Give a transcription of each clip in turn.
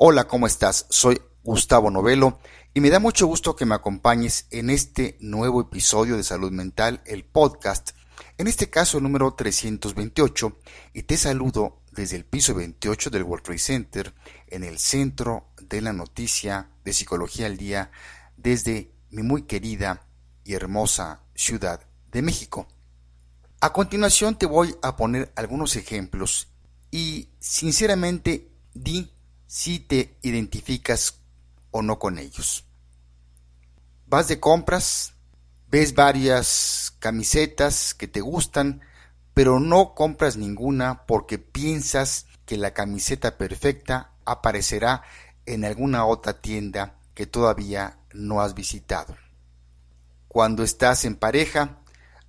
Hola, ¿cómo estás? Soy Gustavo Novelo y me da mucho gusto que me acompañes en este nuevo episodio de Salud Mental, el podcast, en este caso el número 328, y te saludo desde el piso 28 del World Trade Center, en el centro de la noticia de Psicología al Día, desde mi muy querida y hermosa Ciudad de México. A continuación te voy a poner algunos ejemplos y sinceramente di si te identificas o no con ellos. Vas de compras, ves varias camisetas que te gustan, pero no compras ninguna porque piensas que la camiseta perfecta aparecerá en alguna otra tienda que todavía no has visitado. Cuando estás en pareja,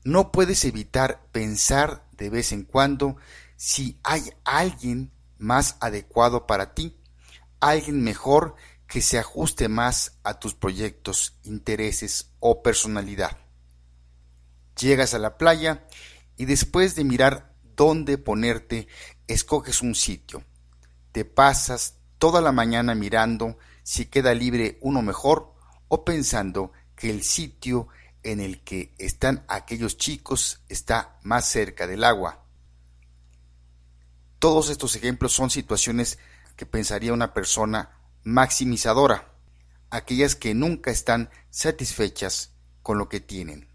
no puedes evitar pensar de vez en cuando si hay alguien más adecuado para ti alguien mejor que se ajuste más a tus proyectos, intereses o personalidad. Llegas a la playa y después de mirar dónde ponerte, escoges un sitio. Te pasas toda la mañana mirando si queda libre uno mejor o pensando que el sitio en el que están aquellos chicos está más cerca del agua. Todos estos ejemplos son situaciones que pensaría una persona maximizadora, aquellas que nunca están satisfechas con lo que tienen.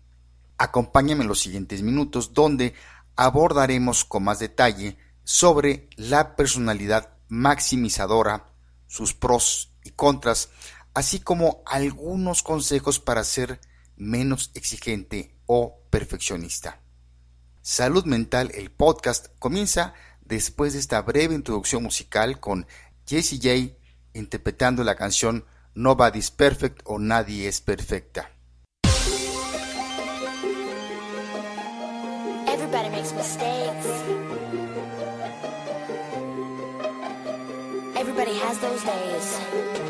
Acompáñame en los siguientes minutos donde abordaremos con más detalle sobre la personalidad maximizadora, sus pros y contras, así como algunos consejos para ser menos exigente o perfeccionista. Salud Mental, el podcast, comienza después de esta breve introducción musical con Jessie J interpretando la canción Nobody's Perfect o Nadie es Perfecta. Everybody makes mistakes. Everybody has those days.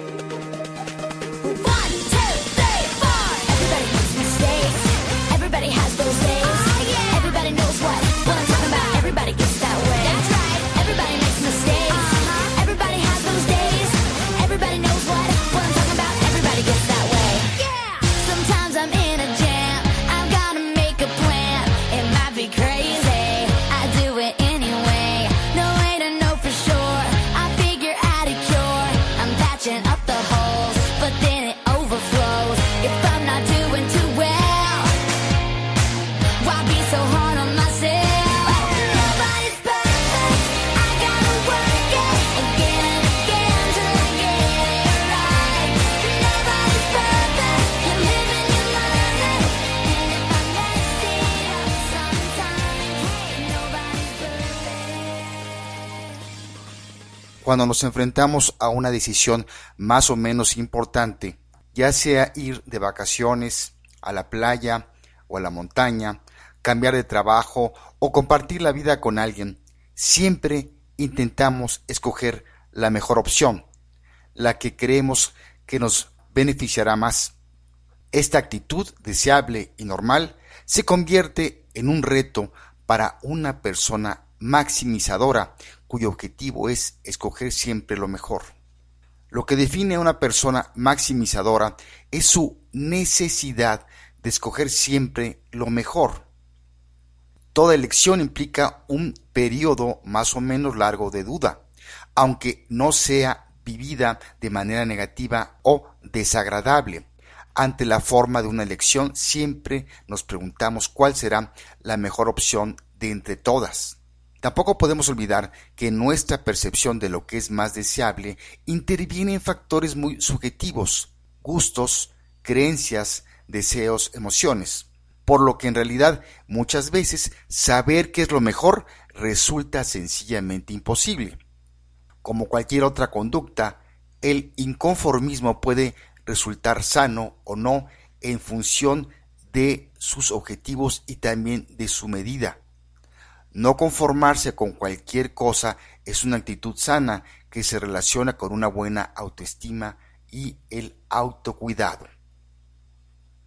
Cuando nos enfrentamos a una decisión más o menos importante, ya sea ir de vacaciones a la playa o a la montaña, cambiar de trabajo o compartir la vida con alguien, siempre intentamos escoger la mejor opción, la que creemos que nos beneficiará más. Esta actitud deseable y normal se convierte en un reto para una persona maximizadora, cuyo objetivo es escoger siempre lo mejor. Lo que define a una persona maximizadora es su necesidad de escoger siempre lo mejor. Toda elección implica un periodo más o menos largo de duda, aunque no sea vivida de manera negativa o desagradable. Ante la forma de una elección siempre nos preguntamos cuál será la mejor opción de entre todas. Tampoco podemos olvidar que nuestra percepción de lo que es más deseable interviene en factores muy subjetivos, gustos, creencias, deseos, emociones, por lo que en realidad muchas veces saber qué es lo mejor resulta sencillamente imposible. Como cualquier otra conducta, el inconformismo puede resultar sano o no en función de sus objetivos y también de su medida. No conformarse con cualquier cosa es una actitud sana que se relaciona con una buena autoestima y el autocuidado.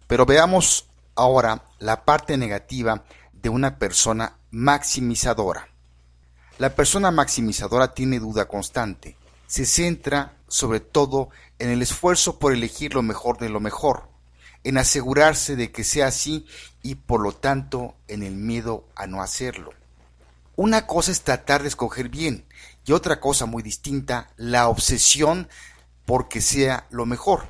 Pero veamos ahora la parte negativa de una persona maximizadora. La persona maximizadora tiene duda constante, se centra sobre todo en el esfuerzo por elegir lo mejor de lo mejor, en asegurarse de que sea así y por lo tanto en el miedo a no hacerlo. Una cosa es tratar de escoger bien y otra cosa muy distinta, la obsesión por que sea lo mejor.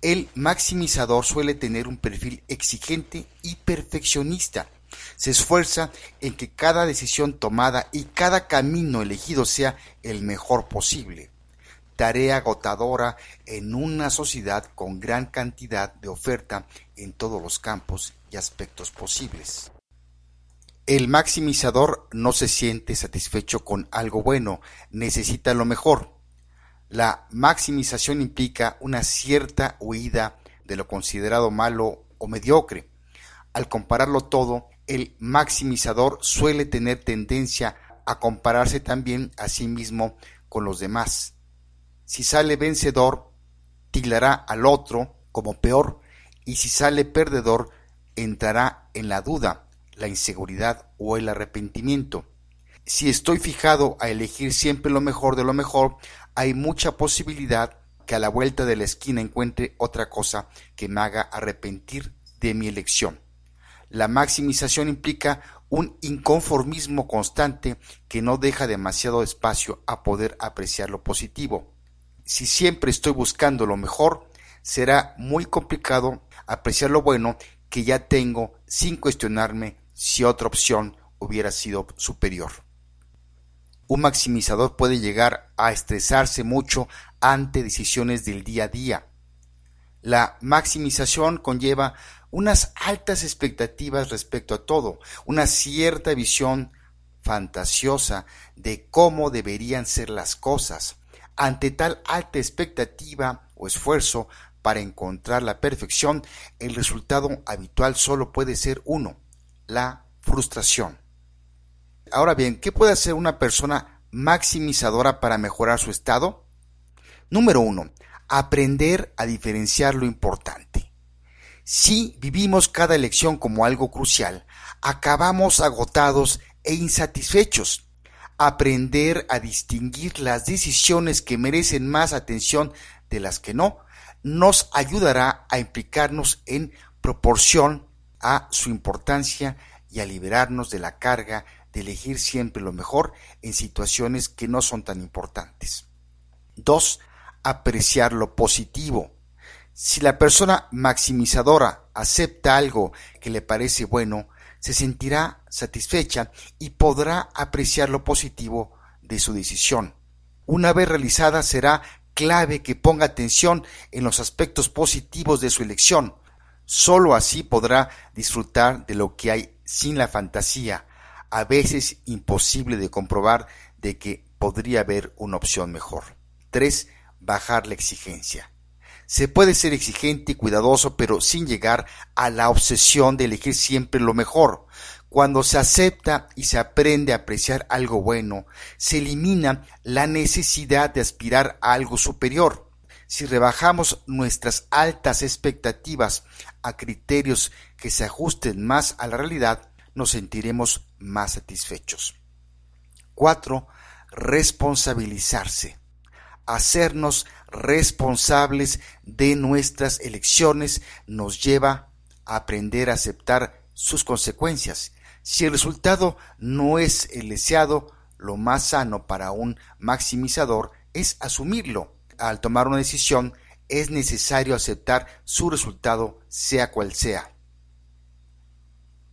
El maximizador suele tener un perfil exigente y perfeccionista. Se esfuerza en que cada decisión tomada y cada camino elegido sea el mejor posible tarea agotadora en una sociedad con gran cantidad de oferta en todos los campos y aspectos posibles. El maximizador no se siente satisfecho con algo bueno, necesita lo mejor. La maximización implica una cierta huida de lo considerado malo o mediocre. Al compararlo todo, el maximizador suele tener tendencia a compararse también a sí mismo con los demás si sale vencedor, tildará al otro como peor, y si sale perdedor, entrará en la duda, la inseguridad o el arrepentimiento. Si estoy fijado a elegir siempre lo mejor de lo mejor, hay mucha posibilidad que a la vuelta de la esquina encuentre otra cosa que me haga arrepentir de mi elección. La maximización implica un inconformismo constante que no deja demasiado espacio a poder apreciar lo positivo si siempre estoy buscando lo mejor, será muy complicado apreciar lo bueno que ya tengo sin cuestionarme si otra opción hubiera sido superior. Un maximizador puede llegar a estresarse mucho ante decisiones del día a día. La maximización conlleva unas altas expectativas respecto a todo, una cierta visión fantasiosa de cómo deberían ser las cosas, ante tal alta expectativa o esfuerzo para encontrar la perfección, el resultado habitual solo puede ser uno, la frustración. Ahora bien, ¿qué puede hacer una persona maximizadora para mejorar su estado? Número uno, aprender a diferenciar lo importante. Si vivimos cada elección como algo crucial, acabamos agotados e insatisfechos aprender a distinguir las decisiones que merecen más atención de las que no, nos ayudará a implicarnos en proporción a su importancia y a liberarnos de la carga de elegir siempre lo mejor en situaciones que no son tan importantes. 2. Apreciar lo positivo. Si la persona maximizadora acepta algo que le parece bueno, se sentirá satisfecha y podrá apreciar lo positivo de su decisión. Una vez realizada será clave que ponga atención en los aspectos positivos de su elección. Sólo así podrá disfrutar de lo que hay sin la fantasía, a veces imposible de comprobar de que podría haber una opción mejor. 3. Bajar la exigencia. Se puede ser exigente y cuidadoso, pero sin llegar a la obsesión de elegir siempre lo mejor. Cuando se acepta y se aprende a apreciar algo bueno, se elimina la necesidad de aspirar a algo superior. Si rebajamos nuestras altas expectativas a criterios que se ajusten más a la realidad, nos sentiremos más satisfechos. 4. Responsabilizarse hacernos responsables de nuestras elecciones nos lleva a aprender a aceptar sus consecuencias. Si el resultado no es el deseado, lo más sano para un maximizador es asumirlo. Al tomar una decisión, es necesario aceptar su resultado sea cual sea.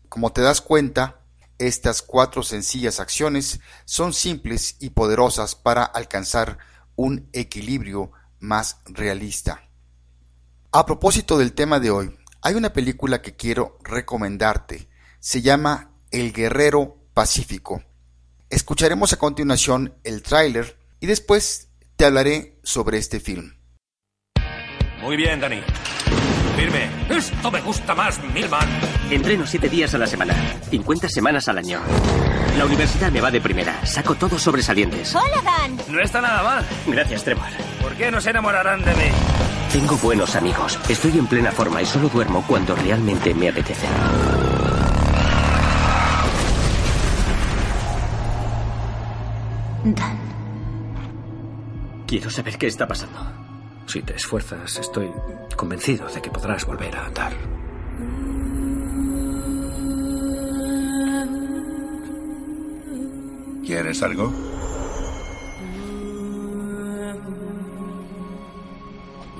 Como te das cuenta, estas cuatro sencillas acciones son simples y poderosas para alcanzar un equilibrio más realista. A propósito del tema de hoy, hay una película que quiero recomendarte. Se llama El Guerrero Pacífico. Escucharemos a continuación el tráiler y después te hablaré sobre este film. Muy bien, Dani. Firme. Esto me gusta más, Milman. Entreno siete días a la semana, 50 semanas al año. La universidad me va de primera. Saco todos sobresalientes. Hola, Dan. No está nada mal. Gracias, Trevor. ¿Por qué no se enamorarán de mí? Tengo buenos amigos. Estoy en plena forma y solo duermo cuando realmente me apetece. Quiero saber qué está pasando. Si te esfuerzas, estoy convencido de que podrás volver a andar. ¿Quieres algo?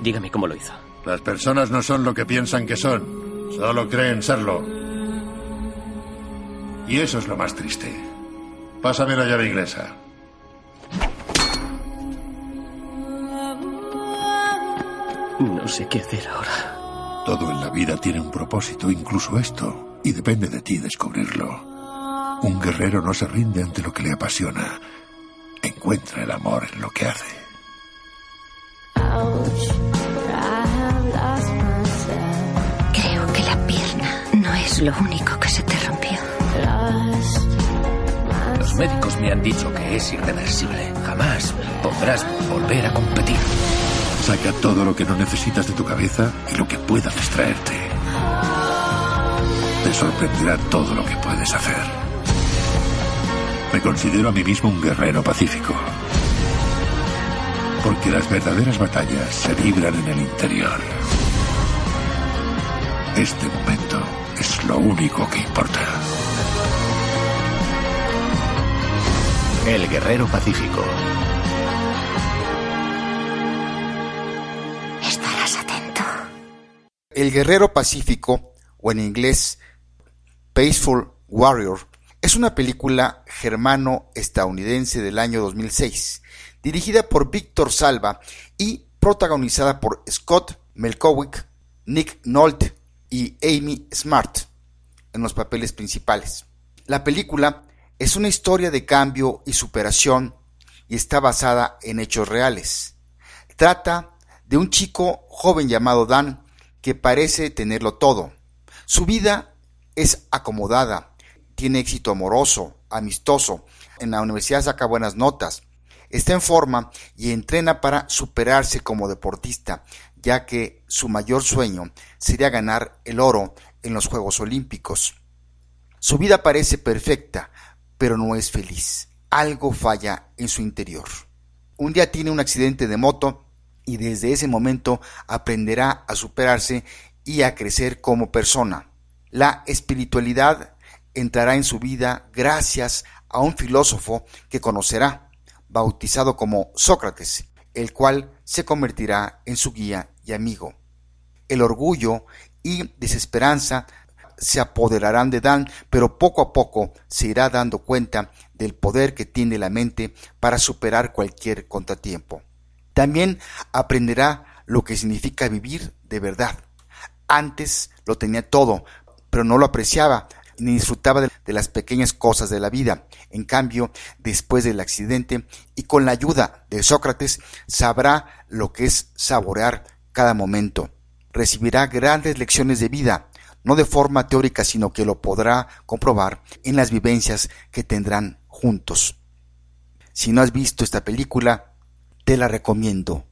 Dígame cómo lo hizo. Las personas no son lo que piensan que son, solo creen serlo. Y eso es lo más triste. Pásame la llave inglesa. No sé qué hacer ahora. Todo en la vida tiene un propósito, incluso esto, y depende de ti descubrirlo. Un guerrero no se rinde ante lo que le apasiona. Encuentra el amor en lo que hace. Creo que la pierna no es lo único que se te rompió. Los médicos me han dicho que es irreversible. Jamás podrás volver a competir. Saca todo lo que no necesitas de tu cabeza y lo que pueda distraerte. Te sorprenderá todo lo que puedes hacer. Me considero a mí mismo un guerrero pacífico. Porque las verdaderas batallas se libran en el interior. Este momento es lo único que importa. El Guerrero Pacífico. El Guerrero Pacífico, o en inglés Peaceful Warrior, es una película germano-estadounidense del año 2006, dirigida por Víctor Salva y protagonizada por Scott Melkowick, Nick Nolte y Amy Smart en los papeles principales. La película es una historia de cambio y superación y está basada en hechos reales. Trata de un chico joven llamado Dan que parece tenerlo todo. Su vida es acomodada, tiene éxito amoroso, amistoso, en la universidad saca buenas notas, está en forma y entrena para superarse como deportista, ya que su mayor sueño sería ganar el oro en los Juegos Olímpicos. Su vida parece perfecta, pero no es feliz. Algo falla en su interior. Un día tiene un accidente de moto y desde ese momento aprenderá a superarse y a crecer como persona. La espiritualidad entrará en su vida gracias a un filósofo que conocerá, bautizado como Sócrates, el cual se convertirá en su guía y amigo. El orgullo y desesperanza se apoderarán de Dan, pero poco a poco se irá dando cuenta del poder que tiene la mente para superar cualquier contratiempo. También aprenderá lo que significa vivir de verdad. Antes lo tenía todo, pero no lo apreciaba ni disfrutaba de las pequeñas cosas de la vida. En cambio, después del accidente y con la ayuda de Sócrates, sabrá lo que es saborear cada momento. Recibirá grandes lecciones de vida, no de forma teórica, sino que lo podrá comprobar en las vivencias que tendrán juntos. Si no has visto esta película, te la recomiendo.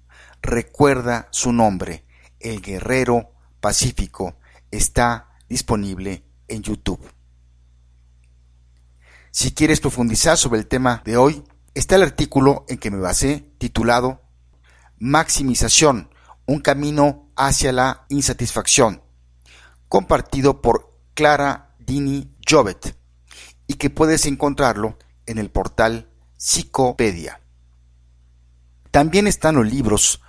Recuerda su nombre, El Guerrero Pacífico. Está disponible en YouTube. Si quieres profundizar sobre el tema de hoy, está el artículo en que me basé titulado Maximización, un camino hacia la insatisfacción, compartido por Clara Dini Jovet y que puedes encontrarlo en el portal Psicopedia. También están los libros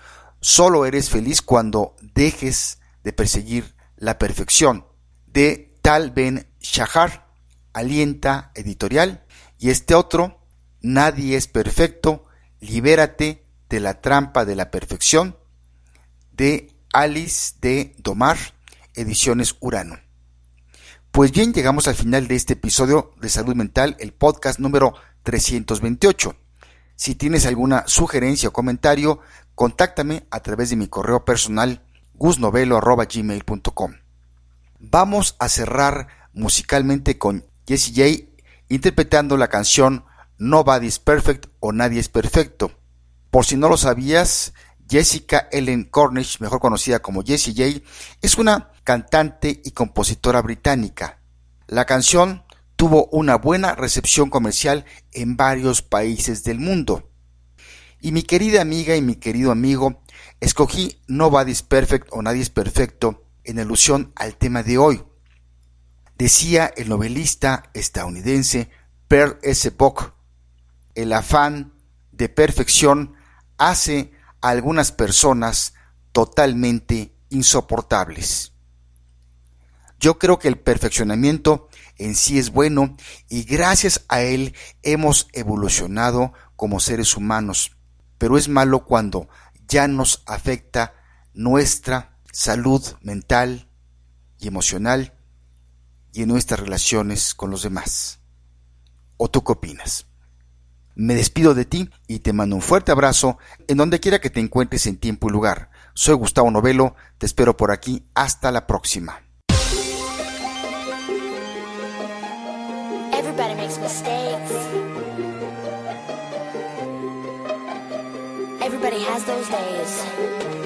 Solo eres feliz cuando dejes de perseguir la perfección de Tal Ben Shahar, Alienta Editorial, y este otro, Nadie es perfecto, libérate de la trampa de la perfección, de Alice de Domar, Ediciones Urano. Pues bien, llegamos al final de este episodio de Salud Mental, el podcast número 328. Si tienes alguna sugerencia o comentario, contáctame a través de mi correo personal gusnovelo.gmail.com. Vamos a cerrar musicalmente con Jessie J interpretando la canción Nobody's Perfect o Nadie es Perfecto. Por si no lo sabías, Jessica Ellen Cornish, mejor conocida como Jessie J, es una cantante y compositora británica. La canción tuvo una buena recepción comercial en varios países del mundo. Y mi querida amiga y mi querido amigo, escogí Nobody's Perfect o Nadie es Perfecto en alusión al tema de hoy. Decía el novelista estadounidense Per S. Bock, el afán de perfección hace a algunas personas totalmente insoportables. Yo creo que el perfeccionamiento en sí es bueno y gracias a él hemos evolucionado como seres humanos, pero es malo cuando ya nos afecta nuestra salud mental y emocional y en nuestras relaciones con los demás. ¿O tú qué opinas? Me despido de ti y te mando un fuerte abrazo en donde quiera que te encuentres en tiempo y lugar. Soy Gustavo Novelo, te espero por aquí. Hasta la próxima. Mistakes. Everybody has those days.